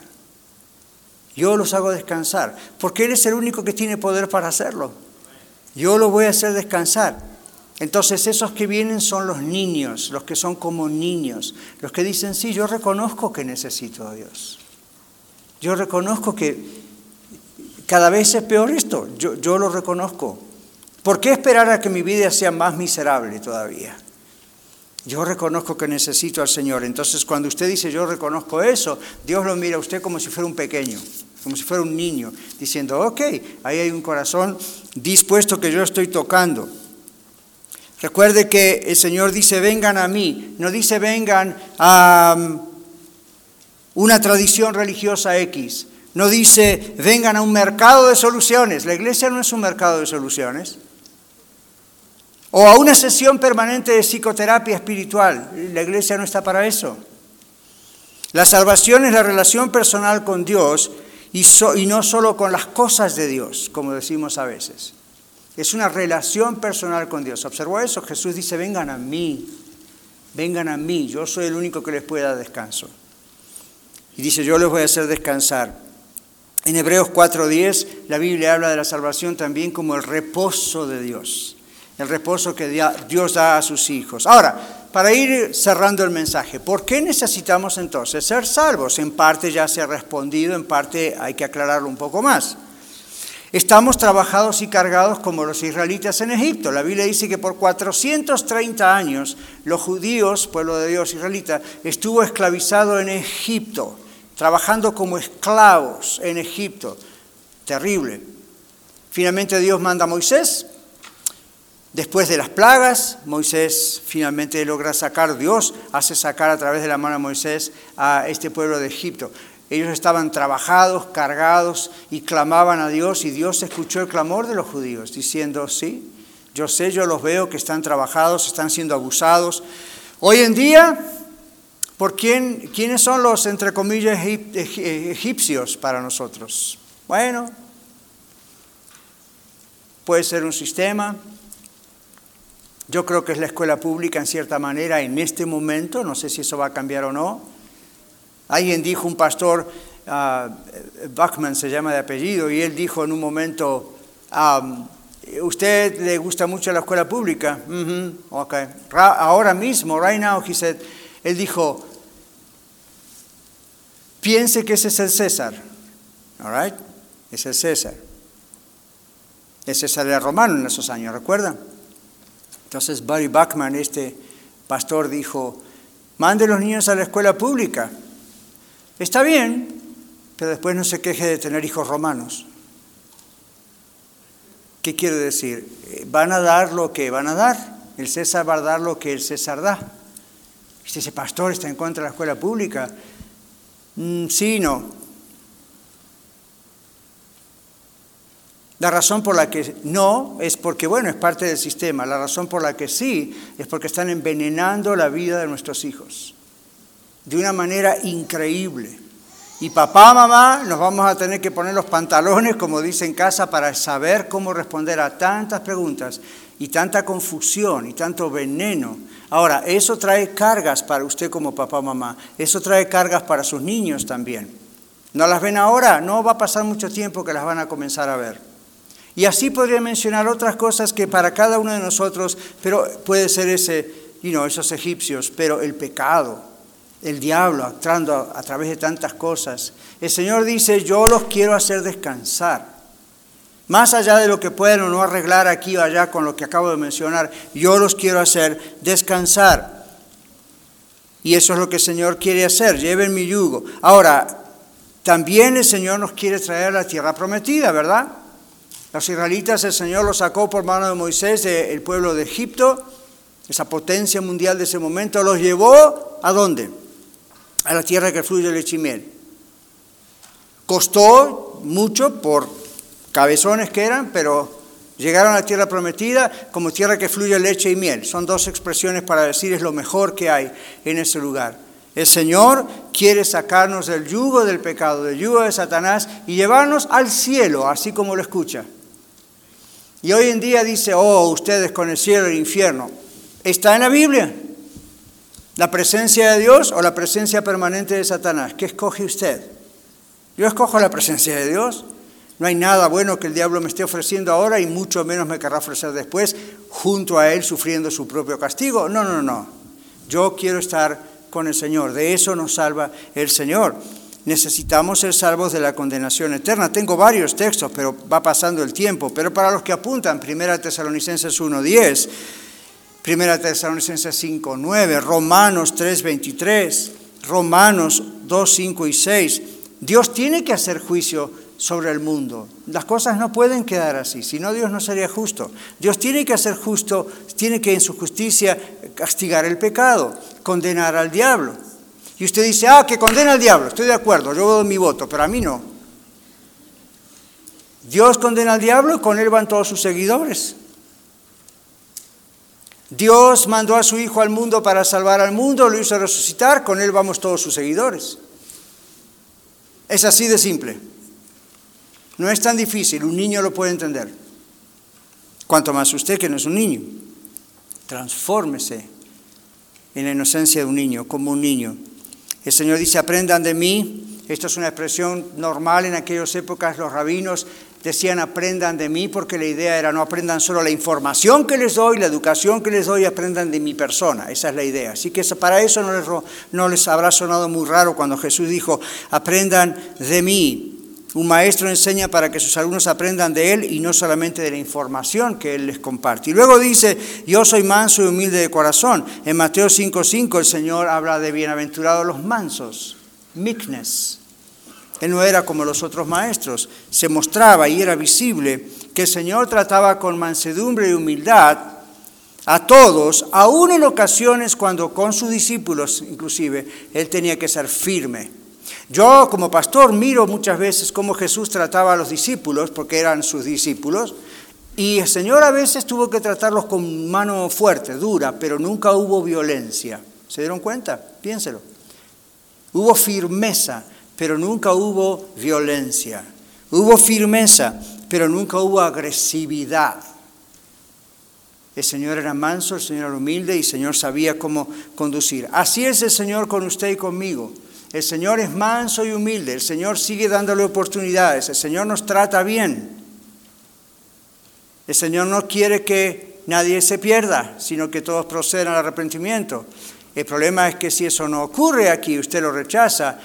Yo los hago descansar, porque Él es el único que tiene poder para hacerlo. Yo los voy a hacer descansar. Entonces esos que vienen son los niños, los que son como niños, los que dicen, sí, yo reconozco que necesito a Dios. Yo reconozco que cada vez es peor esto, yo, yo lo reconozco. ¿Por qué esperar a que mi vida sea más miserable todavía? Yo reconozco que necesito al Señor. Entonces, cuando usted dice yo reconozco eso, Dios lo mira a usted como si fuera un pequeño, como si fuera un niño, diciendo, ok, ahí hay un corazón dispuesto que yo estoy tocando. Recuerde que el Señor dice, vengan a mí, no dice vengan a um, una tradición religiosa X, no dice vengan a un mercado de soluciones. La iglesia no es un mercado de soluciones o a una sesión permanente de psicoterapia espiritual. La iglesia no está para eso. La salvación es la relación personal con Dios y, no solo con las cosas de Dios, como decimos a veces. Es una relación personal con Dios. ¿Observó eso? Jesús dice, vengan a mí, vengan a mí, yo soy el único que les puede dar descanso. Y dice, yo les voy a hacer descansar. En Hebreos 4.10 la Biblia habla de la salvación también como el reposo de Dios el reposo que Dios da a sus hijos. Ahora, para ir cerrando el mensaje, ¿por qué necesitamos entonces ser salvos? En parte ya se ha respondido, en parte hay que aclararlo un poco más. Estamos trabajados y cargados como los israelitas en Egipto. La Biblia dice que por 430 años los judíos, pueblo de Dios israelita, estuvo esclavizado en Egipto, trabajando como esclavos en Egipto. Terrible. Finalmente Dios manda a Moisés Después de las plagas, Moisés finalmente logra sacar, Dios hace sacar a través de la mano de Moisés a este pueblo de Egipto. Ellos estaban trabajados, cargados y clamaban a Dios y Dios escuchó el clamor de los judíos diciendo, sí, yo sé, yo los veo que están trabajados, están siendo abusados. Hoy en día, ¿por quién, quiénes son los, entre comillas, egipcios para nosotros? Bueno, puede ser un sistema, yo creo que es la escuela pública en cierta manera en este momento, no sé si eso va a cambiar o no. Alguien dijo, un pastor, uh, Bachman se llama de apellido, y él dijo en un momento, um, ¿usted le gusta mucho la escuela pública? okay. Ahora mismo, right now, he said, él dijo, piense que ese es el César, all right? Es el César. El César era romano en esos años, ¿recuerdan? Entonces Barry Bachman, este pastor, dijo, mande los niños a la escuela pública. Está bien, pero después no se queje de tener hijos romanos. ¿Qué quiere decir? Eh, van a dar lo que van a dar. El César va a dar lo que el César da. Si ese pastor está en contra de la escuela pública, mm, sí, no. La razón por la que no es porque, bueno, es parte del sistema. La razón por la que sí es porque están envenenando la vida de nuestros hijos de una manera increíble. Y papá, mamá, nos vamos a tener que poner los pantalones, como dice en casa, para saber cómo responder a tantas preguntas y tanta confusión y tanto veneno. Ahora, eso trae cargas para usted como papá, mamá. Eso trae cargas para sus niños también. ¿No las ven ahora? No va a pasar mucho tiempo que las van a comenzar a ver. Y así podría mencionar otras cosas que para cada uno de nosotros, pero puede ser ese, you know, esos egipcios, pero el pecado, el diablo actuando a, través de tantas cosas. El Señor dice, yo los quiero hacer descansar. Más allá de lo que pueden o no arreglar aquí o allá con lo que acabo de mencionar, yo los quiero hacer descansar. Y eso es lo que el Señor quiere hacer, lleven mi yugo. Ahora, también el Señor nos quiere traer a la tierra prometida, ¿verdad? Los israelitas, el Señor los sacó por mano de Moisés del pueblo de Egipto, esa potencia mundial de ese momento, los llevó a dónde? A la tierra que fluye leche y miel. Costó mucho por cabezones que eran, pero llegaron a la tierra prometida como tierra que fluye leche y miel. Son dos expresiones para decir es lo mejor que hay en ese lugar. El Señor quiere sacarnos del yugo del pecado, del yugo de Satanás y llevarnos al cielo, así como lo escucha. Y hoy en día dice, oh, ustedes con el cielo y el infierno. ¿Está en la Biblia? ¿La presencia de Dios o la presencia permanente de Satanás? ¿Qué escoge usted? Yo escojo la presencia de Dios. No hay nada bueno que el diablo me esté ofreciendo ahora y mucho menos me querrá ofrecer después, junto a él sufriendo su propio castigo. No, no, no. Yo quiero estar con el Señor. De eso nos salva el Señor. necesitamos ser salvos de la condenación eterna. Tengo varios textos, pero va pasando el tiempo. Pero para los que apuntan, 1 Tesalonicenses 1.10, 1 Tesalonicenses 5.9, Romanos 3.23, Romanos 2, 5 y 6, Dios tiene que hacer juicio sobre el mundo. Las cosas no pueden quedar así, si no Dios no sería justo. Dios tiene que hacer justo, tiene que en su justicia castigar el pecado, condenar al diablo. Y usted dice, ah, que condena al diablo, estoy de acuerdo, yo doy mi voto, pero a mí no. Dios condena al diablo y con él van todos sus seguidores. Dios mandó a su Hijo al mundo para salvar al mundo, lo hizo resucitar, con él vamos todos sus seguidores. Es así de simple. No es tan difícil, un niño lo puede entender. Cuanto más usted que no es un niño. Transfórmese en la inocencia de un niño, como un niño. El Señor dice, aprendan de mí. Esto es una expresión normal en aquellas épocas. Los rabinos decían, aprendan de mí, porque la idea era no aprendan solo la información que les doy, la educación que les doy, aprendan de mi persona. Esa es la idea. Así que para eso no les, no les habrá sonado muy raro cuando Jesús dijo, aprendan de mí. Un maestro enseña para que sus alumnos aprendan de él y no solamente de la información que él les comparte. Y luego dice, yo soy manso y humilde de corazón. En Mateo 5.5 el Señor habla de bienaventurados los mansos, meekness. Él no era como los otros maestros. Se mostraba y era visible que el Señor trataba con mansedumbre y humildad a todos, aún en ocasiones cuando con sus discípulos inclusive, Él tenía que ser firme yo como pastor miro muchas veces cómo Jesús trataba a los discípulos, porque eran sus discípulos, y el Señor a veces tuvo que tratarlos con mano fuerte, dura, pero nunca hubo violencia. ¿Se dieron cuenta? Piénselo. Hubo firmeza, pero nunca hubo violencia. Hubo firmeza, pero nunca hubo agresividad. El Señor era manso, el Señor era humilde y el Señor sabía cómo conducir. Así es el Señor con usted y conmigo. El Señor es manso y humilde, el Señor sigue dándole oportunidades, el Señor nos trata bien. El Señor no quiere que nadie se pierda, sino que todos procedan al arrepentimiento. El problema es que si eso no ocurre aquí, usted lo rechaza,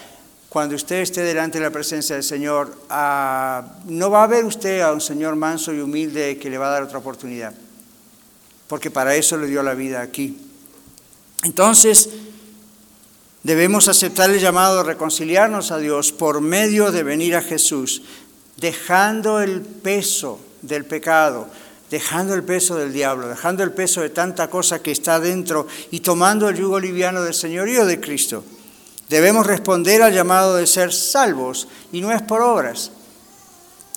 cuando usted esté delante de la presencia del Señor, ah, no va a ver usted a un Señor manso y humilde que le va a dar otra oportunidad, porque para eso le dio la vida aquí. Entonces, Debemos aceptar el llamado de reconciliarnos a Dios por medio de venir a Jesús, dejando el peso del pecado, dejando el peso del diablo, dejando el peso de tanta cosa que está dentro y tomando el yugo liviano del señorío de Cristo. Debemos responder al llamado de ser salvos y no es por obras.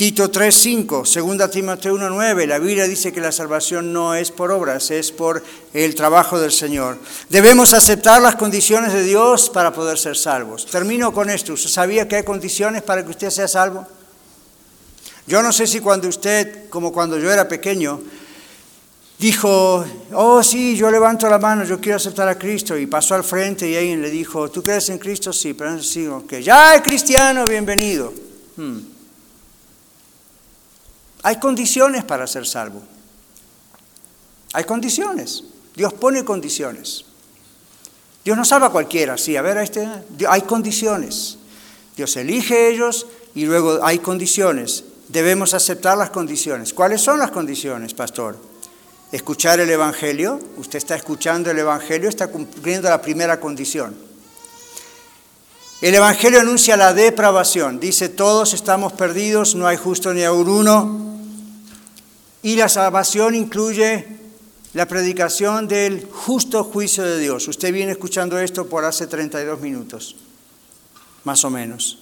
Tito 3.5, 2 Timoteo 1.9, la Biblia dice que la salvación no es por obras, es por el trabajo del Señor. Debemos aceptar las condiciones de Dios para poder ser salvos. Termino con esto. ¿Usted sabía que hay condiciones para que usted sea salvo? Yo no sé si cuando usted, como cuando yo era pequeño, dijo, oh sí, yo levanto la mano, yo quiero aceptar a Cristo, y pasó al frente y alguien le dijo, ¿tú crees en Cristo? Sí, pero no sí, que ya es cristiano, bienvenido. Hmm. Hay condiciones para ser salvo. Hay condiciones. Dios pone condiciones. Dios no salva a cualquiera, sí, a ver, a este, hay condiciones. Dios elige ellos y luego hay condiciones. Debemos aceptar las condiciones. ¿Cuáles son las condiciones, pastor? Escuchar el Evangelio. Usted está escuchando el Evangelio, está cumpliendo la primera condición. El Evangelio anuncia la depravación. Dice, todos estamos perdidos, no hay justo ni aún uno. Y la salvación incluye la predicación del justo juicio de Dios. Usted viene escuchando esto por hace 32 minutos, más o menos.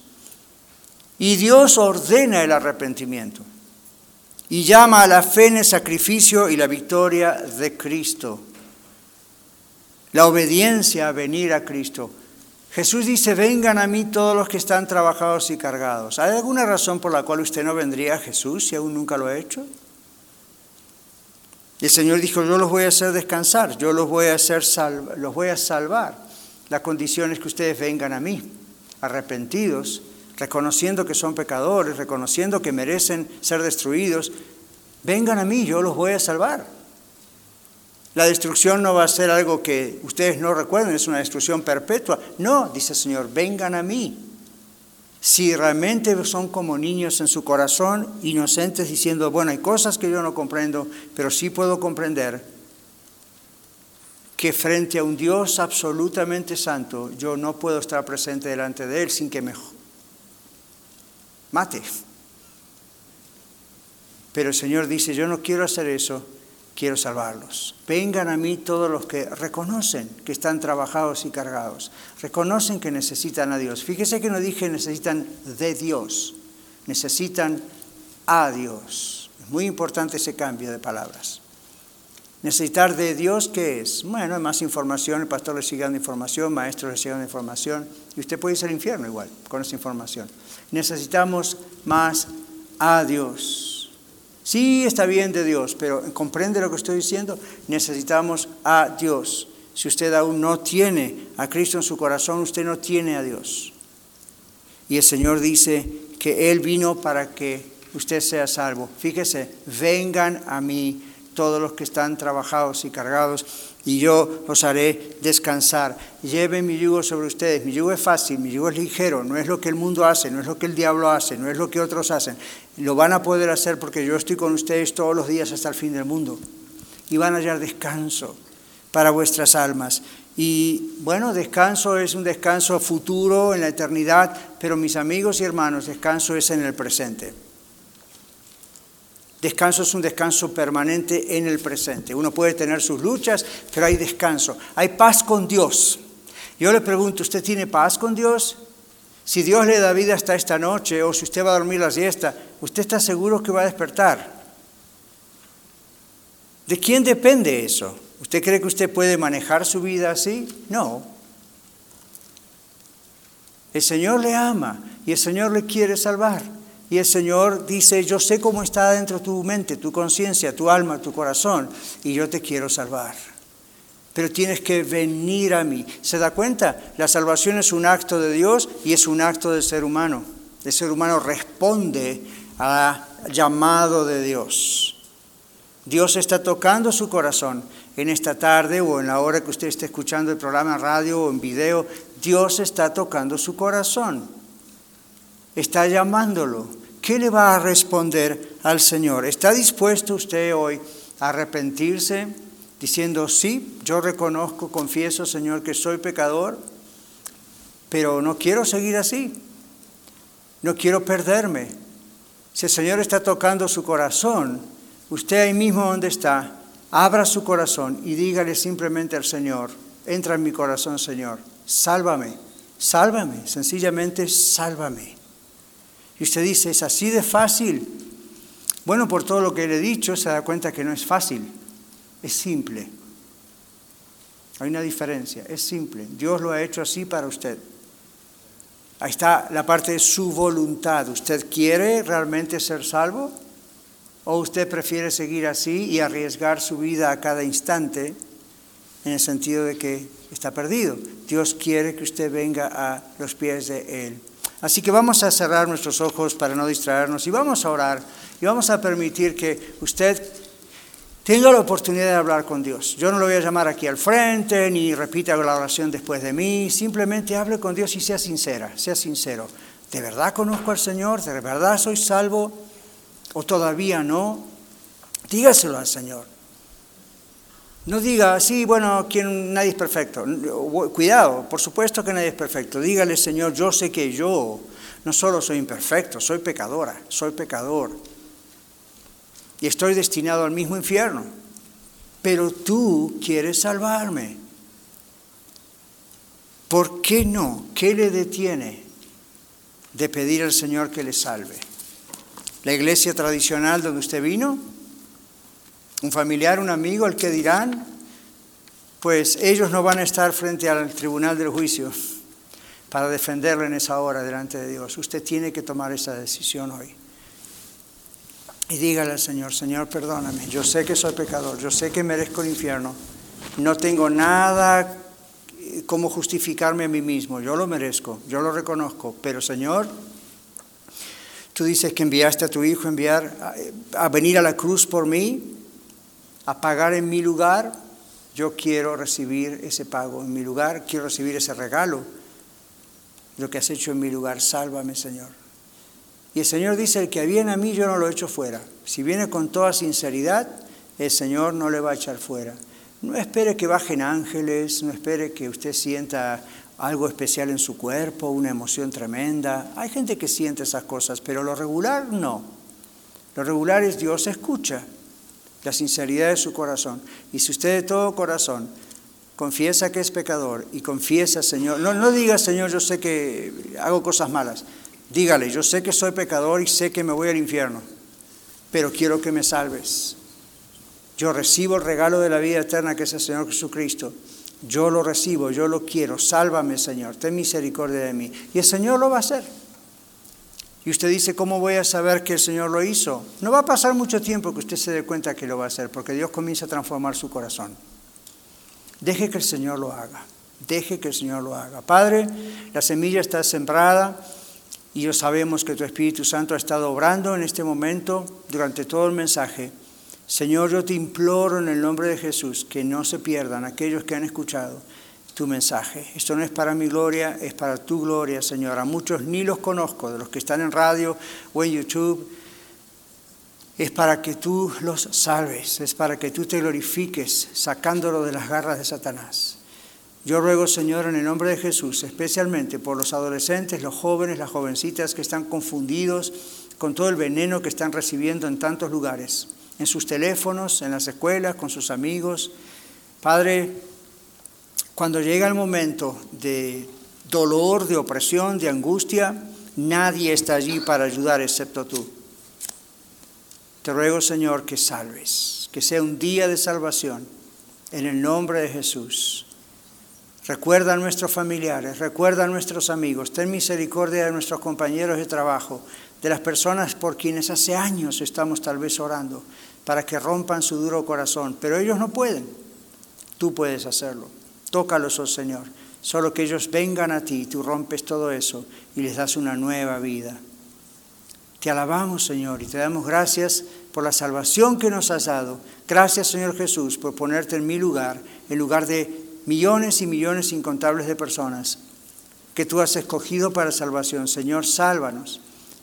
Y Dios ordena el arrepentimiento y llama a la fe en el sacrificio y la victoria de Cristo. La obediencia a venir a Cristo. Jesús dice, vengan a mí todos los que están trabajados y cargados. ¿Hay alguna razón por la cual usted no vendría a Jesús si aún nunca lo ha hecho? Y el Señor dijo, yo los voy a hacer descansar, yo los voy a, hacer los voy a salvar. La condición es que ustedes vengan a mí, arrepentidos, reconociendo que son pecadores, reconociendo que merecen ser destruidos. Vengan a mí, yo los voy a salvar. La destrucción no va a ser algo que ustedes no recuerden, es una destrucción perpetua. No, dice el Señor, vengan a mí. Si realmente son como niños en su corazón, inocentes, diciendo, bueno, hay cosas que yo no comprendo, pero sí puedo comprender que frente a un Dios absolutamente santo, yo no puedo estar presente delante de Él sin que me mate. Pero el Señor dice, yo no quiero hacer eso, quiero salvarlos. Vengan a mí todos los que reconocen que están trabajados y cargados, reconocen que necesitan a Dios. Fíjese que no dije necesitan de Dios, necesitan a Dios. Es muy importante ese cambio de palabras. Necesitar de Dios, ¿qué es? Bueno, hay más información, el pastor le sigue dando información, maestro le sigue dando información, y usted puede irse al infierno igual con esa información. Necesitamos más a Dios. Sí, está bien de Dios, pero ¿comprende lo que estoy diciendo? Necesitamos a Dios. Si usted aún no tiene a Cristo en su corazón, usted no tiene a Dios. Y el Señor dice que Él vino para que usted sea salvo. Fíjese, vengan a mí todos los que están trabajados y cargados, y yo los haré descansar. Lleven mi yugo sobre ustedes. Mi yugo es fácil, mi yugo es ligero, no es lo que el mundo hace, no es lo que el diablo hace, no es lo que otros hacen. Lo van a poder hacer porque yo estoy con ustedes todos los días hasta el fin del mundo. Y van a hallar descanso para vuestras almas. Y bueno, descanso es un descanso futuro en la eternidad, pero mis amigos y hermanos, descanso es en el presente. Descanso es un descanso permanente en el presente. Uno puede tener sus luchas, pero hay descanso. Hay paz con Dios. Yo le pregunto, ¿usted tiene paz con Dios? Si Dios le da vida hasta esta noche o si usted va a dormir la siesta, ¿usted está seguro que va a despertar? ¿De quién depende eso? ¿Usted cree que usted puede manejar su vida así? No. El Señor le ama y el Señor le quiere salvar. Y el Señor dice, yo sé cómo está dentro tu mente, tu conciencia, tu alma, tu corazón, y yo te quiero salvar. Pero tienes que venir a mí. ¿Se da cuenta? La salvación es un acto de Dios y es un acto del ser humano. El ser humano responde al llamado de Dios. Dios está tocando su corazón en esta tarde o en la hora que usted esté escuchando el programa en radio o en video. Dios está tocando su corazón. Está llamándolo. ¿Qué le va a responder al Señor? ¿Está dispuesto usted hoy a arrepentirse diciendo, sí, yo reconozco, confieso, Señor, que soy pecador, pero no quiero seguir así, no quiero perderme? Si el Señor está tocando su corazón, usted ahí mismo donde está, abra su corazón y dígale simplemente al Señor, entra en mi corazón, Señor, sálvame, sálvame, sencillamente sálvame. Y usted dice, ¿es así de fácil? Bueno, por todo lo que le he dicho, se da cuenta que no es fácil, es simple. Hay una diferencia, es simple. Dios lo ha hecho así para usted. Ahí está la parte de su voluntad. ¿Usted quiere realmente ser salvo? ¿O usted prefiere seguir así y arriesgar su vida a cada instante en el sentido de que está perdido? Dios quiere que usted venga a los pies de Él. Así que vamos a cerrar nuestros ojos para no distraernos y vamos a orar y vamos a permitir que usted tenga la oportunidad de hablar con Dios. Yo no lo voy a llamar aquí al frente ni repita la oración después de mí, simplemente hable con Dios y sea sincera, sea sincero. ¿De verdad conozco al Señor? ¿De verdad soy salvo? ¿O todavía no? Dígaselo al Señor. No diga, sí, bueno, quien, nadie es perfecto. Cuidado, por supuesto que nadie es perfecto. Dígale, Señor, yo sé que yo no solo soy imperfecto, soy pecadora, soy pecador. Y estoy destinado al mismo infierno. Pero tú quieres salvarme. ¿Por qué no? ¿Qué le detiene de pedir al Señor que le salve? ¿La iglesia tradicional donde usted vino? Un familiar, un amigo, el que dirán, pues ellos no van a estar frente al tribunal del juicio para defenderlo en esa hora delante de Dios. Usted tiene que tomar esa decisión hoy. Y dígale al Señor, Señor, perdóname, yo sé que soy pecador, yo sé que merezco el infierno, no tengo nada como justificarme a mí mismo, yo lo merezco, yo lo reconozco, pero Señor, tú dices que enviaste a tu Hijo a venir a la cruz por mí, a pagar en mi lugar, yo quiero recibir ese pago en mi lugar, quiero recibir ese regalo. lo que has hecho en mi lugar. Sálvame, Señor. Y el Señor dice, el que viene a mí yo no lo echo fuera. Si viene con toda sinceridad, el Señor no le va a echar fuera. No espere que bajen ángeles, no espere que usted sienta algo especial en su cuerpo, una emoción tremenda. Hay gente que siente esas cosas, pero lo regular no. Lo regular es Dios escucha la sinceridad de su corazón. Y si usted de todo corazón confiesa que es pecador y confiesa, Señor, no, no diga, Señor, yo sé que hago cosas malas. Dígale, yo sé que soy pecador y sé que me voy al infierno, pero quiero que me salves. Yo recibo el regalo de la vida eterna que es el Señor Jesucristo. Yo lo recibo, yo lo quiero. Sálvame, Señor. Ten misericordia de mí. Y el Señor lo va a hacer. Y usted dice, ¿cómo voy a saber que el Señor lo hizo? No va a pasar mucho tiempo que usted se dé cuenta que lo va a hacer, porque Dios comienza a transformar su corazón. Deje que el Señor lo haga. Deje que el Señor lo haga. Padre, la semilla está sembrada y yo sabemos que tu Espíritu Santo ha estado obrando en este momento durante todo el mensaje. Señor, yo te imploro en el nombre de Jesús que no se pierdan aquellos que han escuchado tu mensaje. Esto no es para mi gloria, es para tu gloria, Señor. A muchos ni los conozco, de los que están en radio o en YouTube. Es para que tú los salves, es para que tú te glorifiques sacándolo de las garras de Satanás. Yo ruego, Señor, en el nombre de Jesús, especialmente por los adolescentes, los jóvenes, las jovencitas que están confundidos con todo el veneno que están recibiendo en tantos lugares en sus teléfonos, en las escuelas, con sus amigos. Padre, cuando llega el momento de dolor, de opresión, de angustia, nadie está allí para ayudar excepto tú. Te ruego, Señor, que salves, que sea un día de salvación en el nombre de Jesús. Recuerda a nuestros familiares, recuerda a nuestros amigos, ten misericordia de nuestros compañeros de trabajo, de las personas por quienes hace años estamos tal vez orando para que rompan su duro corazón, pero ellos no pueden. Tú puedes hacerlo. Tócalos, oh Señor. Solo que ellos vengan a ti, tú rompes todo eso y les das una nueva vida. Te alabamos, Señor, y te damos gracias por la salvación que nos has dado. Gracias, Señor Jesús, por ponerte en mi lugar, en lugar de millones y millones incontables de personas que tú has escogido para salvación. Señor, sálvanos.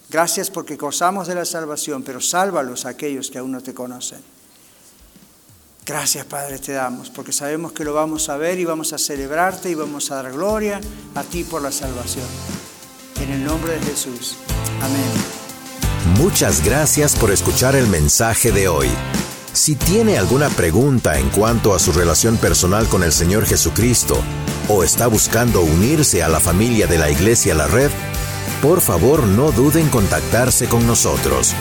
Gracias porque gozamos de la salvación, pero sálvalos a aquellos que aún no te conocen. Gracias, Padre, te damos, porque sabemos que lo vamos a ver y vamos a celebrarte y vamos a dar gloria a ti por la salvación. En el nombre de Jesús. Amén. Muchas gracias por escuchar el mensaje de hoy. Si tiene alguna pregunta en cuanto a su relación personal con el Señor Jesucristo o está buscando unirse a la familia de la Iglesia La Red, por favor no duden en contactarse con nosotros.